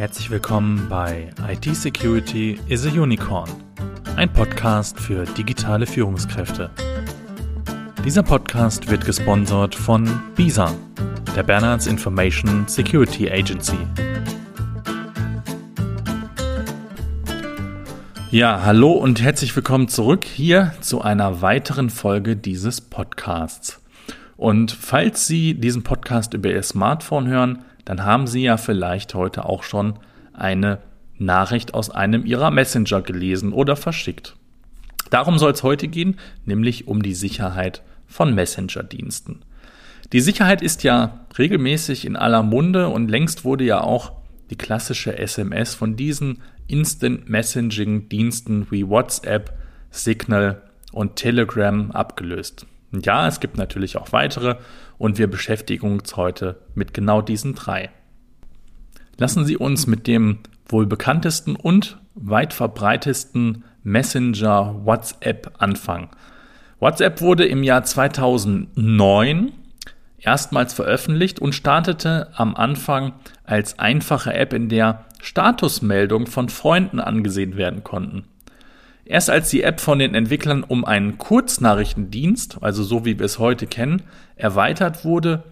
Herzlich willkommen bei IT Security is a Unicorn, ein Podcast für digitale Führungskräfte. Dieser Podcast wird gesponsert von BISA, der Bernards Information Security Agency. Ja, hallo und herzlich willkommen zurück hier zu einer weiteren Folge dieses Podcasts. Und falls Sie diesen Podcast über Ihr Smartphone hören, dann haben Sie ja vielleicht heute auch schon eine Nachricht aus einem Ihrer Messenger gelesen oder verschickt. Darum soll es heute gehen, nämlich um die Sicherheit von Messenger-Diensten. Die Sicherheit ist ja regelmäßig in aller Munde und längst wurde ja auch die klassische SMS von diesen Instant Messaging Diensten wie WhatsApp, Signal und Telegram abgelöst. Ja, es gibt natürlich auch weitere und wir beschäftigen uns heute mit genau diesen drei. Lassen Sie uns mit dem wohl bekanntesten und weit verbreitesten Messenger WhatsApp anfangen. WhatsApp wurde im Jahr 2009 erstmals veröffentlicht und startete am Anfang als einfache App, in der Statusmeldungen von Freunden angesehen werden konnten. Erst als die App von den Entwicklern um einen Kurznachrichtendienst, also so wie wir es heute kennen, erweitert wurde,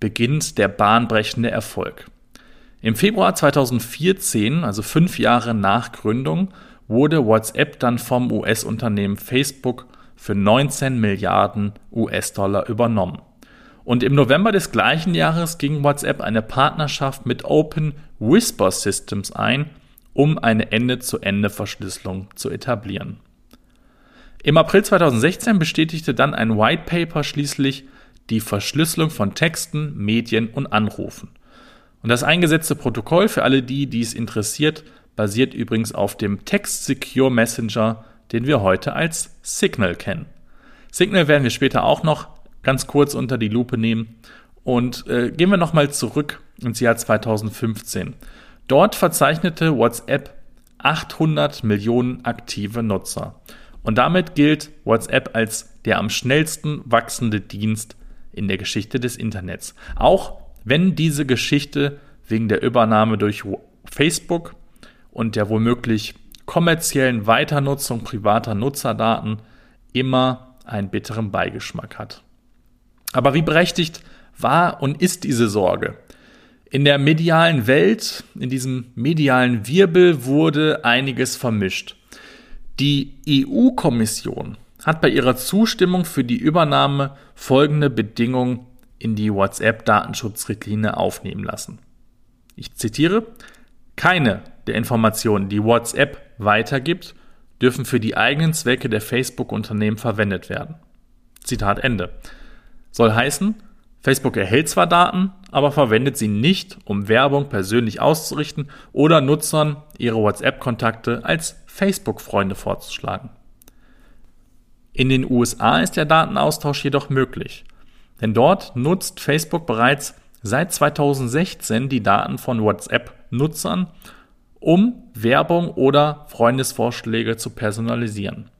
beginnt der bahnbrechende Erfolg. Im Februar 2014, also fünf Jahre nach Gründung, wurde WhatsApp dann vom US-Unternehmen Facebook für 19 Milliarden US-Dollar übernommen. Und im November des gleichen Jahres ging WhatsApp eine Partnerschaft mit Open Whisper Systems ein, um eine Ende-zu-Ende-Verschlüsselung zu etablieren. Im April 2016 bestätigte dann ein White Paper schließlich die Verschlüsselung von Texten, Medien und Anrufen. Und das eingesetzte Protokoll für alle die, die es interessiert, basiert übrigens auf dem Text Secure Messenger, den wir heute als Signal kennen. Signal werden wir später auch noch ganz kurz unter die Lupe nehmen. Und äh, gehen wir nochmal zurück ins Jahr 2015. Dort verzeichnete WhatsApp 800 Millionen aktive Nutzer. Und damit gilt WhatsApp als der am schnellsten wachsende Dienst in der Geschichte des Internets. Auch wenn diese Geschichte wegen der Übernahme durch Facebook und der womöglich kommerziellen Weiternutzung privater Nutzerdaten immer einen bitteren Beigeschmack hat. Aber wie berechtigt war und ist diese Sorge? In der medialen Welt, in diesem medialen Wirbel wurde einiges vermischt. Die EU-Kommission hat bei ihrer Zustimmung für die Übernahme folgende Bedingung in die WhatsApp-Datenschutzrichtlinie aufnehmen lassen. Ich zitiere, keine der Informationen, die WhatsApp weitergibt, dürfen für die eigenen Zwecke der Facebook-Unternehmen verwendet werden. Zitat Ende. Soll heißen, Facebook erhält zwar Daten, aber verwendet sie nicht, um Werbung persönlich auszurichten oder Nutzern ihre WhatsApp-Kontakte als Facebook-Freunde vorzuschlagen. In den USA ist der Datenaustausch jedoch möglich, denn dort nutzt Facebook bereits seit 2016 die Daten von WhatsApp-Nutzern, um Werbung oder Freundesvorschläge zu personalisieren.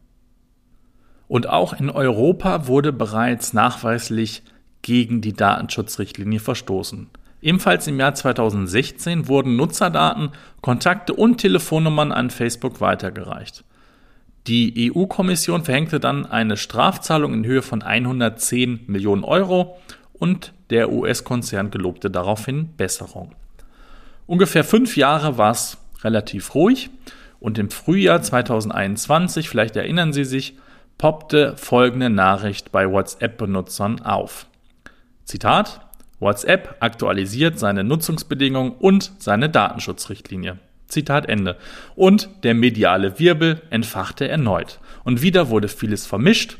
Und auch in Europa wurde bereits nachweislich gegen die Datenschutzrichtlinie verstoßen. Ebenfalls im Jahr 2016 wurden Nutzerdaten, Kontakte und Telefonnummern an Facebook weitergereicht. Die EU-Kommission verhängte dann eine Strafzahlung in Höhe von 110 Millionen Euro und der US-Konzern gelobte daraufhin Besserung. Ungefähr fünf Jahre war es relativ ruhig und im Frühjahr 2021, vielleicht erinnern Sie sich, poppte folgende Nachricht bei WhatsApp-Benutzern auf. Zitat WhatsApp aktualisiert seine Nutzungsbedingungen und seine Datenschutzrichtlinie. Zitat Ende. Und der mediale Wirbel entfachte erneut. Und wieder wurde vieles vermischt,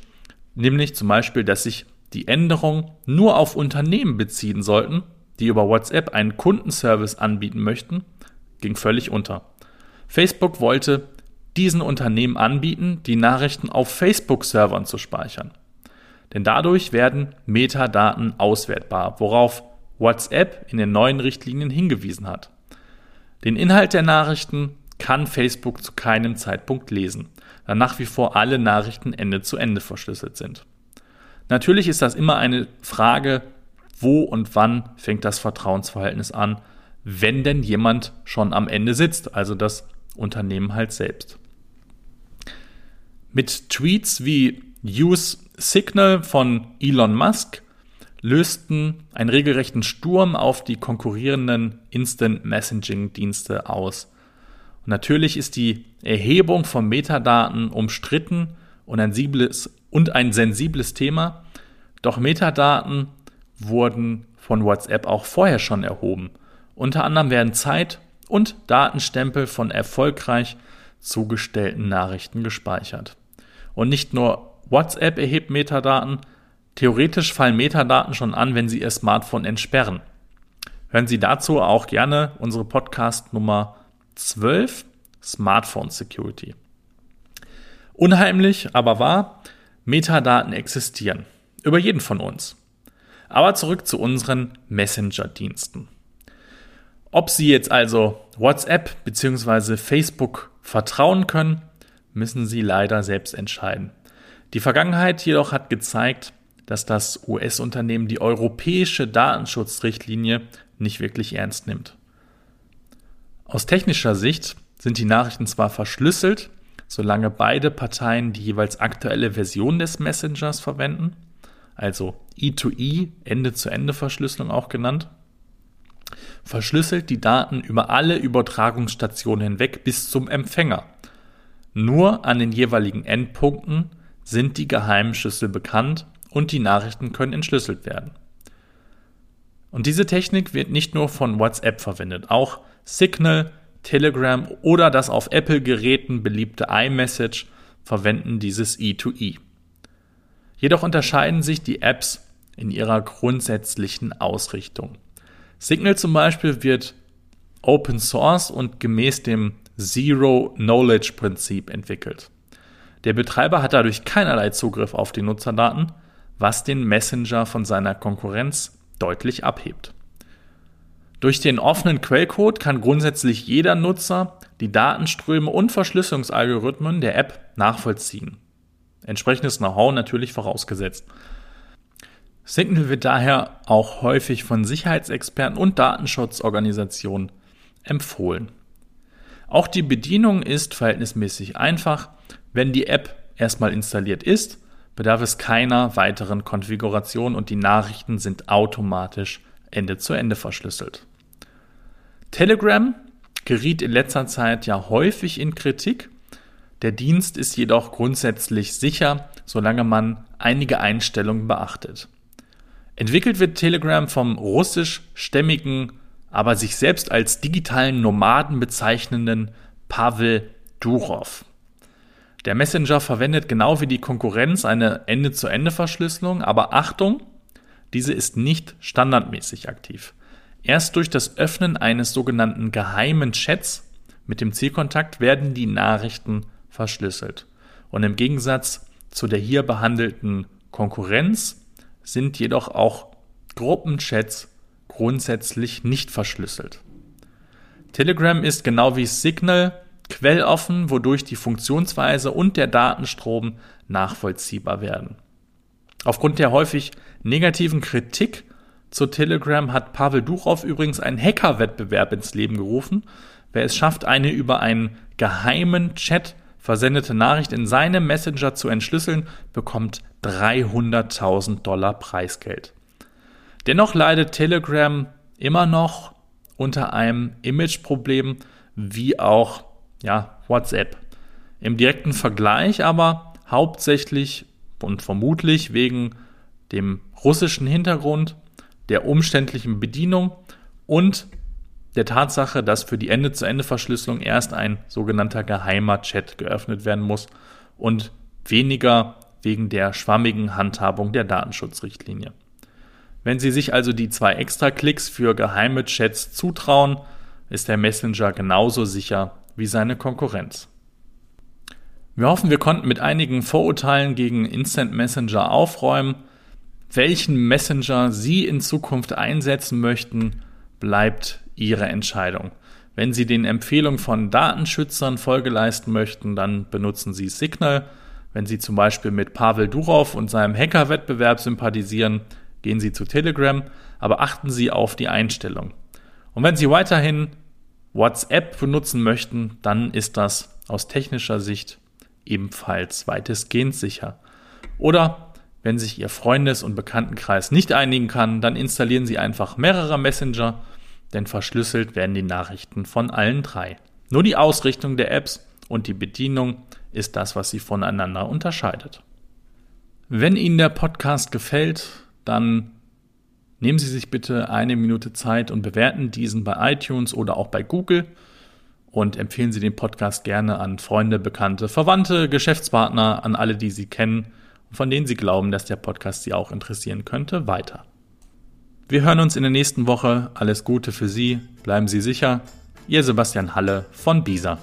nämlich zum Beispiel, dass sich die Änderungen nur auf Unternehmen beziehen sollten, die über WhatsApp einen Kundenservice anbieten möchten, ging völlig unter. Facebook wollte diesen Unternehmen anbieten, die Nachrichten auf Facebook-Servern zu speichern. Denn dadurch werden Metadaten auswertbar, worauf WhatsApp in den neuen Richtlinien hingewiesen hat. Den Inhalt der Nachrichten kann Facebook zu keinem Zeitpunkt lesen, da nach wie vor alle Nachrichten Ende zu Ende verschlüsselt sind. Natürlich ist das immer eine Frage, wo und wann fängt das Vertrauensverhältnis an, wenn denn jemand schon am Ende sitzt, also das Unternehmen halt selbst. Mit Tweets wie Use Signal von Elon Musk lösten einen regelrechten Sturm auf die konkurrierenden Instant Messaging Dienste aus. Und natürlich ist die Erhebung von Metadaten umstritten und ein, sensibles, und ein sensibles Thema, doch Metadaten wurden von WhatsApp auch vorher schon erhoben. Unter anderem werden Zeit- und Datenstempel von erfolgreich zugestellten Nachrichten gespeichert. Und nicht nur WhatsApp erhebt Metadaten, theoretisch fallen Metadaten schon an, wenn Sie Ihr Smartphone entsperren. Hören Sie dazu auch gerne unsere Podcast Nummer 12, Smartphone Security. Unheimlich, aber wahr, Metadaten existieren. Über jeden von uns. Aber zurück zu unseren Messenger-Diensten. Ob Sie jetzt also WhatsApp bzw. Facebook vertrauen können, müssen Sie leider selbst entscheiden. Die Vergangenheit jedoch hat gezeigt, dass das US-Unternehmen die europäische Datenschutzrichtlinie nicht wirklich ernst nimmt. Aus technischer Sicht sind die Nachrichten zwar verschlüsselt, solange beide Parteien die jeweils aktuelle Version des Messengers verwenden, also E2E, Ende-zu-Ende-Verschlüsselung auch genannt, verschlüsselt die Daten über alle Übertragungsstationen hinweg bis zum Empfänger. Nur an den jeweiligen Endpunkten sind die geheimen Schlüssel bekannt und die Nachrichten können entschlüsselt werden. Und diese Technik wird nicht nur von WhatsApp verwendet, auch Signal, Telegram oder das auf Apple-Geräten beliebte iMessage verwenden dieses E2E. Jedoch unterscheiden sich die Apps in ihrer grundsätzlichen Ausrichtung. Signal zum Beispiel wird Open Source und gemäß dem Zero Knowledge Prinzip entwickelt. Der Betreiber hat dadurch keinerlei Zugriff auf die Nutzerdaten, was den Messenger von seiner Konkurrenz deutlich abhebt. Durch den offenen Quellcode kann grundsätzlich jeder Nutzer die Datenströme und Verschlüsselungsalgorithmen der App nachvollziehen. Entsprechendes Know-how natürlich vorausgesetzt. Signal wird daher auch häufig von Sicherheitsexperten und Datenschutzorganisationen empfohlen. Auch die Bedienung ist verhältnismäßig einfach. Wenn die App erstmal installiert ist, bedarf es keiner weiteren Konfiguration und die Nachrichten sind automatisch Ende zu Ende verschlüsselt. Telegram geriet in letzter Zeit ja häufig in Kritik. Der Dienst ist jedoch grundsätzlich sicher, solange man einige Einstellungen beachtet. Entwickelt wird Telegram vom russischstämmigen, aber sich selbst als digitalen Nomaden bezeichnenden Pavel Durov. Der Messenger verwendet genau wie die Konkurrenz eine Ende-zu-Ende-Verschlüsselung, aber Achtung, diese ist nicht standardmäßig aktiv. Erst durch das Öffnen eines sogenannten geheimen Chats mit dem Zielkontakt werden die Nachrichten verschlüsselt. Und im Gegensatz zu der hier behandelten Konkurrenz sind jedoch auch Gruppenchats grundsätzlich nicht verschlüsselt. Telegram ist genau wie Signal quelloffen, wodurch die Funktionsweise und der Datenstrom nachvollziehbar werden. Aufgrund der häufig negativen Kritik zu Telegram hat Pavel Duchow übrigens einen Hacker-Wettbewerb ins Leben gerufen. Wer es schafft, eine über einen geheimen Chat versendete Nachricht in seinem Messenger zu entschlüsseln, bekommt 300.000 Dollar Preisgeld. Dennoch leidet Telegram immer noch unter einem Imageproblem, wie auch ja, WhatsApp. Im direkten Vergleich aber hauptsächlich und vermutlich wegen dem russischen Hintergrund, der umständlichen Bedienung und der Tatsache, dass für die Ende-zu-Ende-Verschlüsselung erst ein sogenannter geheimer Chat geöffnet werden muss und weniger wegen der schwammigen Handhabung der Datenschutzrichtlinie. Wenn Sie sich also die zwei Extra-Klicks für geheime Chats zutrauen, ist der Messenger genauso sicher wie seine Konkurrenz. Wir hoffen, wir konnten mit einigen Vorurteilen gegen Instant Messenger aufräumen. Welchen Messenger Sie in Zukunft einsetzen möchten, bleibt Ihre Entscheidung. Wenn Sie den Empfehlungen von Datenschützern Folge leisten möchten, dann benutzen Sie Signal. Wenn Sie zum Beispiel mit Pavel Durov und seinem Hacker-Wettbewerb sympathisieren, gehen Sie zu Telegram, aber achten Sie auf die Einstellung. Und wenn Sie weiterhin WhatsApp benutzen möchten, dann ist das aus technischer Sicht ebenfalls weitestgehend sicher. Oder wenn sich Ihr Freundes- und Bekanntenkreis nicht einigen kann, dann installieren Sie einfach mehrere Messenger, denn verschlüsselt werden die Nachrichten von allen drei. Nur die Ausrichtung der Apps und die Bedienung ist das, was sie voneinander unterscheidet. Wenn Ihnen der Podcast gefällt, dann nehmen Sie sich bitte eine Minute Zeit und bewerten diesen bei iTunes oder auch bei Google und empfehlen Sie den Podcast gerne an Freunde, Bekannte, Verwandte, Geschäftspartner, an alle, die Sie kennen und von denen Sie glauben, dass der Podcast Sie auch interessieren könnte, weiter. Wir hören uns in der nächsten Woche. Alles Gute für Sie. Bleiben Sie sicher. Ihr Sebastian Halle von BISA.